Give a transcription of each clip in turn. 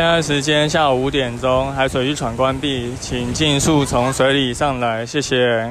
现在时间下午五点钟，海水浴场关闭，请尽速从水里上来，谢谢。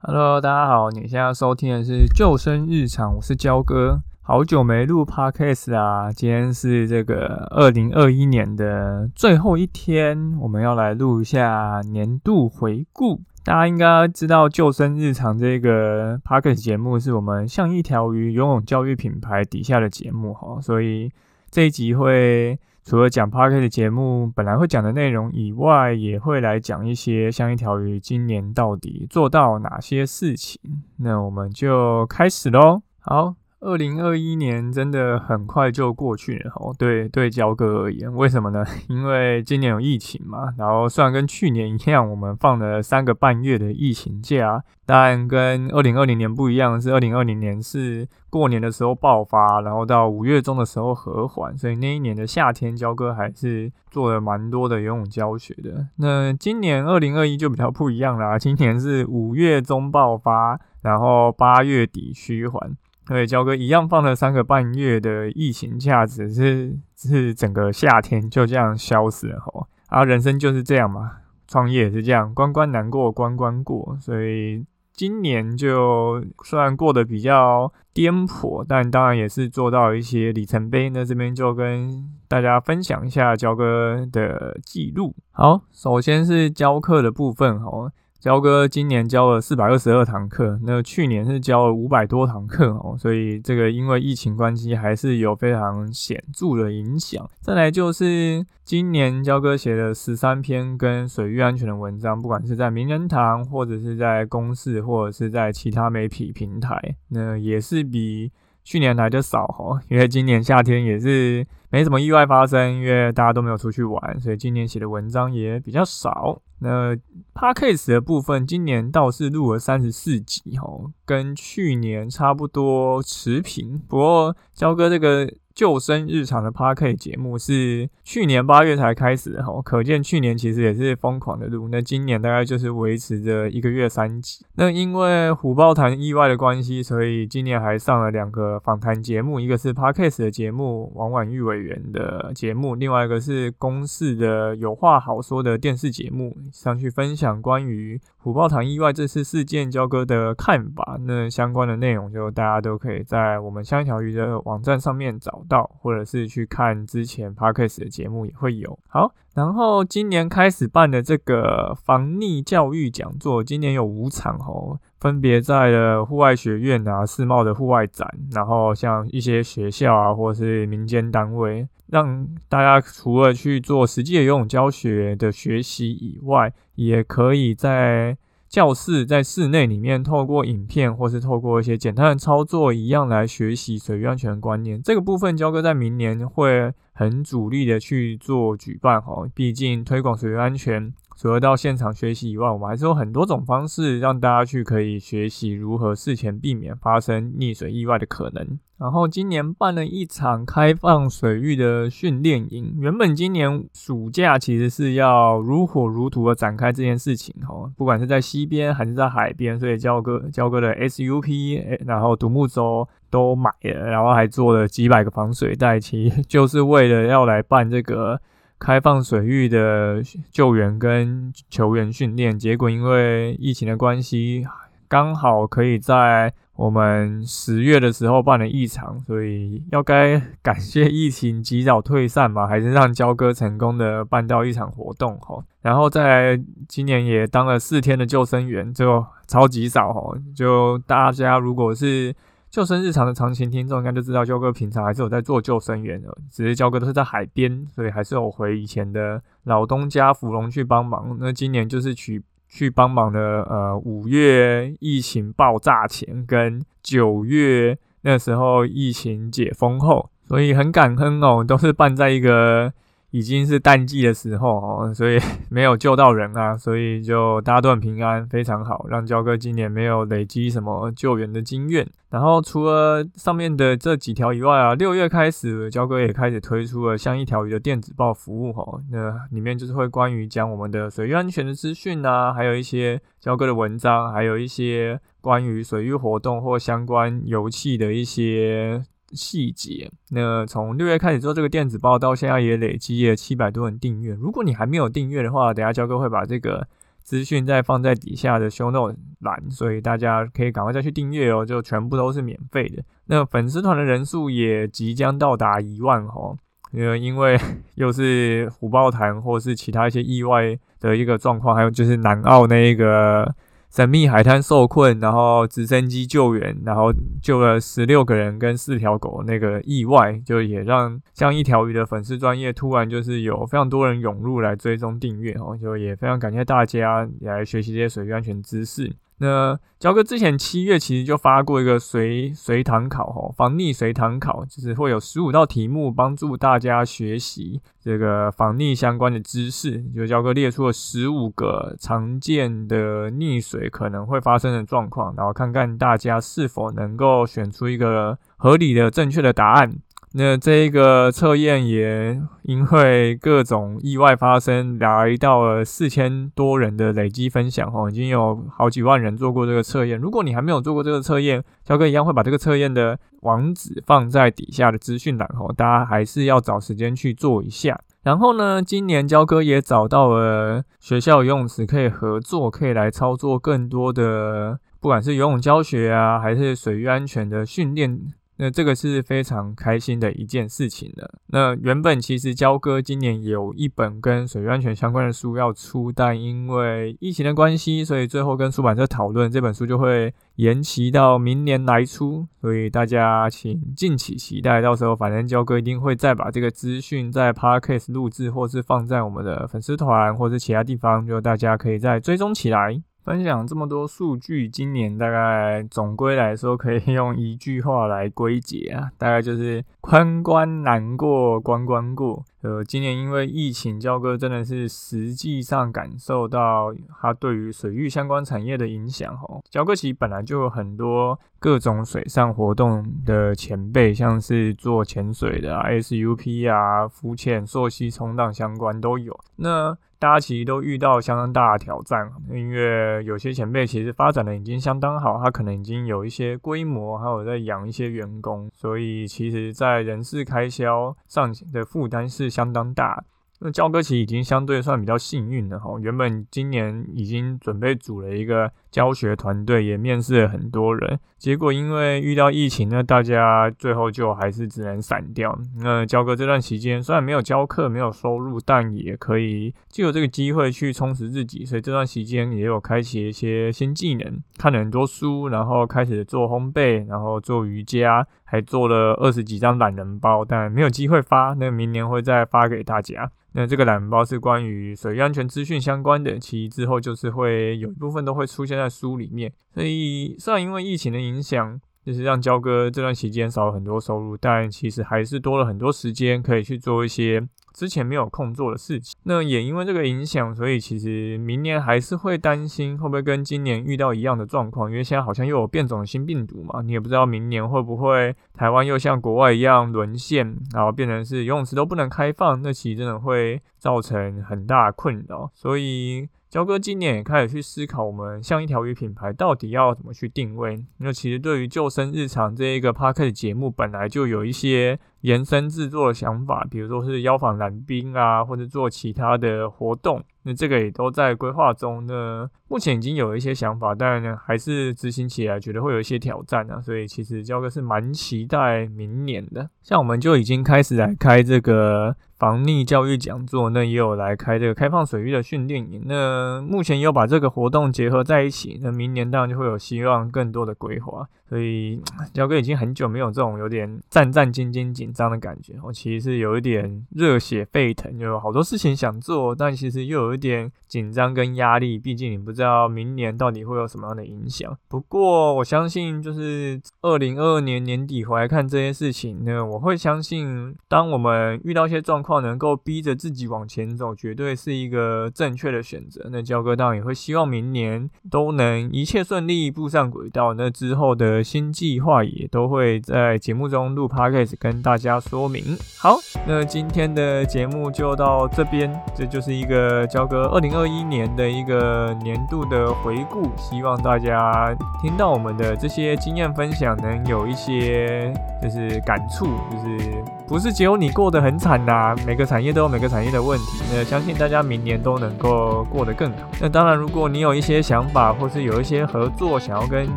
Hello，大家好，你现在收听的是救生日常，我是焦哥，好久没录 Podcast 啊，今天是这个二零二一年的最后一天，我们要来录一下年度回顾。大家应该知道，救生日常这个 podcast 节目是我们像一条鱼游泳教育品牌底下的节目哈，所以这一集会除了讲 p a r k e t 节目本来会讲的内容以外，也会来讲一些像一条鱼今年到底做到哪些事情。那我们就开始喽，好。二零二一年真的很快就过去了哦。对对，焦哥而言，为什么呢？因为今年有疫情嘛。然后虽然跟去年一样，我们放了三个半月的疫情假，但跟二零二零年不一样，是二零二零年是过年的时候爆发，然后到五月中的时候和缓，所以那一年的夏天，焦哥还是做了蛮多的游泳教学的。那今年二零二一就比较不一样啦，今年是五月中爆发，然后八月底趋缓。对，焦哥一样放了三个半月的疫情假，只是是整个夏天就这样消失了吼。啊，人生就是这样嘛，创业也是这样，关关难过关关过。所以今年就虽然过得比较颠簸，但当然也是做到一些里程碑。那这边就跟大家分享一下焦哥的记录。好，首先是教课的部分吼。焦哥今年教了四百二十二堂课，那去年是教了五百多堂课哦，所以这个因为疫情关系还是有非常显著的影响。再来就是今年焦哥写了十三篇跟水域安全的文章，不管是在名人堂，或者是在公示，或者是在其他媒体平台，那也是比去年来的少哦，因为今年夏天也是没什么意外发生，因为大家都没有出去玩，所以今年写的文章也比较少。那 podcast 的部分，今年倒是录了三十四集，哦，跟去年差不多持平。不过，焦哥这个。救生日常的 Park 节目是去年八月才开始的哈，可见去年其实也是疯狂的录。那今年大概就是维持着一个月三集。那因为虎豹谈意外的关系，所以今年还上了两个访谈节目，一个是 Park 的节目，王婉玉委员的节目，另外一个是公视的有话好说的电视节目，上去分享关于虎豹谈意外这次事件交割的看法。那相关的内容就大家都可以在我们香条鱼的网站上面找。到，或者是去看之前 podcast 的节目也会有。好，然后今年开始办的这个防溺教育讲座，今年有五场哦，分别在了户外学院啊、世贸的户外展，然后像一些学校啊，或是民间单位，让大家除了去做实际的游泳教学的学习以外，也可以在。教室在室内里面，透过影片或是透过一些简单的操作一样来学习水域安全观念。这个部分，焦哥在明年会很主力的去做举办哈。毕竟推广水域安全，除了到现场学习以外，我们还是有很多种方式让大家去可以学习如何事前避免发生溺水意外的可能。然后今年办了一场开放水域的训练营。原本今年暑假其实是要如火如荼的展开这件事情，哈，不管是在溪边还是在海边，所以焦哥焦哥的 SUP，然后独木舟都买了，然后还做了几百个防水袋，其实就是为了要来办这个开放水域的救援跟球员训练。结果因为疫情的关系，刚好可以在。我们十月的时候办了一场，所以要该感谢疫情及早退散嘛，还是让焦哥成功的办到一场活动哈。然后在今年也当了四天的救生员，就超级少哈。就大家如果是救生日常的长情听众，应该就知道焦哥平常还是有在做救生员的，只是焦哥都是在海边，所以还是有回以前的老东家芙蓉去帮忙。那今年就是去。去帮忙的，呃，五月疫情爆炸前跟九月那时候疫情解封后，所以很感恩哦，都是办在一个。已经是淡季的时候哦，所以没有救到人啊，所以就大家都很平安，非常好，让焦哥今年没有累积什么救援的经验。然后除了上面的这几条以外啊，六月开始焦哥也开始推出了像一条鱼的电子报服务哈，那里面就是会关于讲我们的水域安全的资讯啊，还有一些焦哥的文章，还有一些关于水域活动或相关油气的一些。细节。那从六月开始做这个电子报，到现在也累积了七百多人订阅。如果你还没有订阅的话，等下焦哥会把这个资讯再放在底下的 show note 栏，所以大家可以赶快再去订阅哦，就全部都是免费的。那粉丝团的人数也即将到达一万哦。呃，因为 又是虎豹潭或是其他一些意外的一个状况，还有就是南澳那一个神秘海滩受困，然后直升机救援，然后救了十六个人跟四条狗那个意外，就也让像一条鱼的粉丝专业突然就是有非常多人涌入来追踪订阅哦，就也非常感谢大家来学习这些水域安全知识。那焦哥之前七月其实就发过一个随随堂考哈，防溺随堂考，就是会有十五道题目帮助大家学习这个防溺相关的知识。就焦哥列出了十五个常见的溺水可能会发生的状况，然后看看大家是否能够选出一个合理的正确的答案。那这一个测验也因为各种意外发生，来到了四千多人的累积分享哦，已经有好几万人做过这个测验。如果你还没有做过这个测验，焦哥一样会把这个测验的网址放在底下的资讯栏哦，大家还是要找时间去做一下。然后呢，今年焦哥也找到了学校游泳池可以合作，可以来操作更多的，不管是游泳教学啊，还是水域安全的训练。那这个是非常开心的一件事情了。那原本其实焦哥今年有一本跟水域安全相关的书要出，但因为疫情的关系，所以最后跟出版社讨论，这本书就会延期到明年来出。所以大家请敬请期待，到时候反正焦哥一定会再把这个资讯在 podcast 录制，或是放在我们的粉丝团或者其他地方，就大家可以再追踪起来。分享这么多数据，今年大概总归来说，可以 用一句话来归结啊，大概就是关关难过关关过。呃，今年因为疫情，焦哥真的是实际上感受到它对于水域相关产业的影响。吼，焦哥其实本来就有很多各种水上活动的前辈，像是做潜水的 SUP 啊、浮潜、溯溪、冲浪相关都有。那大家其实都遇到相当大的挑战，因为有些前辈其实发展的已经相当好，他可能已经有一些规模，还有在养一些员工，所以其实在人事开销上的负担是相当大。那交哥其实已经相对算比较幸运的哈，原本今年已经准备组了一个教学团队，也面试了很多人，结果因为遇到疫情呢，大家最后就还是只能散掉。那焦哥这段期间虽然没有教课，没有收入，但也可以就有这个机会去充实自己，所以这段时间也有开启一些新技能，看了很多书，然后开始做烘焙，然后做瑜伽，还做了二十几张懒人包，但没有机会发，那明年会再发给大家。那这个懒人包是关于水域安全资讯相关的，其之后就是会有一部分都会出现在书里面。所以虽然因为疫情的影响，就是让焦哥这段期间少了很多收入，但其实还是多了很多时间可以去做一些。之前没有空做的事情，那也因为这个影响，所以其实明年还是会担心会不会跟今年遇到一样的状况，因为现在好像又有变种的新病毒嘛，你也不知道明年会不会台湾又像国外一样沦陷，然后变成是游泳池都不能开放，那其实真的会造成很大困扰，所以。焦哥今年也开始去思考，我们像一条鱼品牌到底要怎么去定位。那其实对于救生日常这一个 p a r k 节目，本来就有一些延伸制作的想法，比如说是邀访蓝冰啊，或者做其他的活动。那这个也都在规划中呢。目前已经有一些想法，但呢还是执行起来觉得会有一些挑战啊。所以其实焦哥是蛮期待明年的。像我们就已经开始来开这个防溺教育讲座，那也有来开这个开放水域的训练营。那目前有把这个活动结合在一起，那明年当然就会有希望更多的规划。所以焦哥已经很久没有这种有点战战兢兢、紧张的感觉。我其实是有一点热血沸腾，有好多事情想做，但其实又有。一点紧张跟压力，毕竟你不知道明年到底会有什么样的影响。不过我相信，就是二零二二年年底回来看这些事情呢，我会相信，当我们遇到一些状况，能够逼着自己往前走，绝对是一个正确的选择。那焦哥当然也会希望明年都能一切顺利，步上轨道。那之后的新计划也都会在节目中录 podcast 跟大家说明。好，那今天的节目就到这边，这就是一个焦。焦哥二零二一年的一个年度的回顾，希望大家听到我们的这些经验分享，能有一些就是感触，就是不是只有你过得很惨呐，每个产业都有每个产业的问题。那相信大家明年都能够过得更好。那当然，如果你有一些想法，或是有一些合作想要跟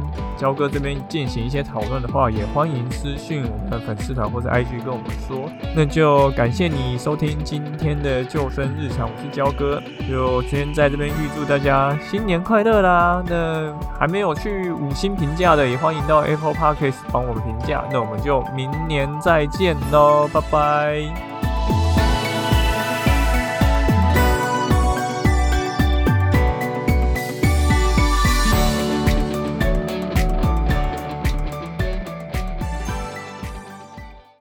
焦哥这边进行一些讨论的话，也欢迎私讯我们的粉丝团或者 IG 跟我们说。那就感谢你收听今天的救生日常，我是焦哥，就先在这边预祝大家新年快乐啦！那还没有去五星评价的，也欢迎到 Apple Podcast 帮我们评价。那我们就明年再见喽，拜拜。